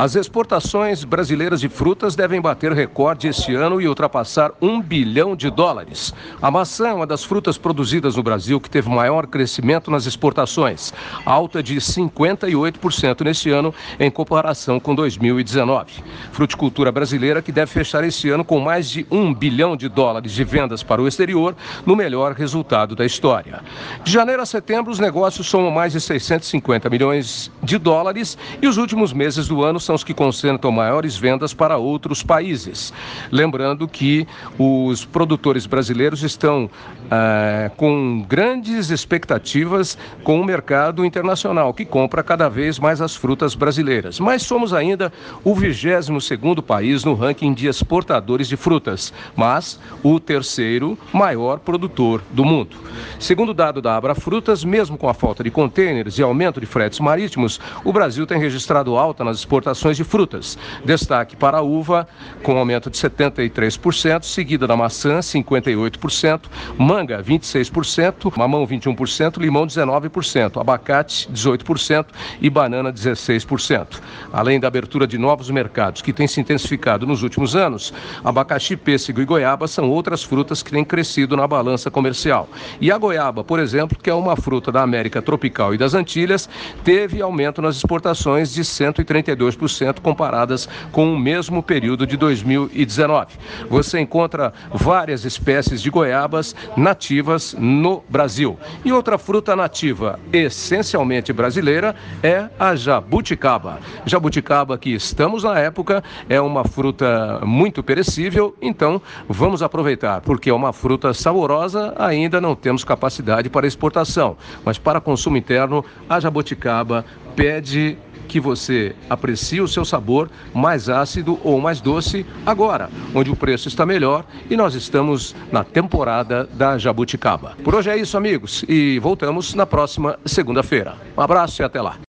As exportações brasileiras de frutas devem bater recorde este ano e ultrapassar um bilhão de dólares. A maçã é uma das frutas produzidas no Brasil que teve maior crescimento nas exportações, alta de 58% neste ano em comparação com 2019. Fruticultura brasileira que deve fechar este ano com mais de um bilhão de dólares de vendas para o exterior, no melhor resultado da história. De janeiro a setembro, os negócios somam mais de 650 milhões de dólares e os últimos meses do ano são os que concentram maiores vendas para outros países. Lembrando que os produtores brasileiros estão ah, com grandes expectativas com o mercado internacional, que compra cada vez mais as frutas brasileiras. Mas somos ainda o 22º país no ranking de exportadores de frutas, mas o terceiro maior produtor do mundo. Segundo dado da Abra Frutas, mesmo com a falta de contêineres e aumento de fretes marítimos, o Brasil tem registrado alta nas exportações de frutas. Destaque para a uva, com aumento de 73%, seguida da maçã, 58%, manga, 26%, mamão, 21%, limão, 19%, abacate, 18% e banana, 16%. Além da abertura de novos mercados, que tem se intensificado nos últimos anos, abacaxi, pêssego e goiaba são outras frutas que têm crescido na balança comercial. E a goiaba, por exemplo, que é uma fruta da América tropical e das Antilhas, teve aumento nas exportações de 132% comparadas com o mesmo período de 2019. Você encontra várias espécies de goiabas nativas no Brasil. E outra fruta nativa essencialmente brasileira é a jabuticaba. Jabuticaba que estamos na época é uma fruta muito perecível, então vamos aproveitar, porque é uma fruta saborosa, ainda não temos capacidade para exportação, mas para consumo interno, a jabuticaba pede que você aprecie o seu sabor mais ácido ou mais doce agora, onde o preço está melhor e nós estamos na temporada da jabuticaba. Por hoje é isso, amigos, e voltamos na próxima segunda-feira. Um abraço e até lá.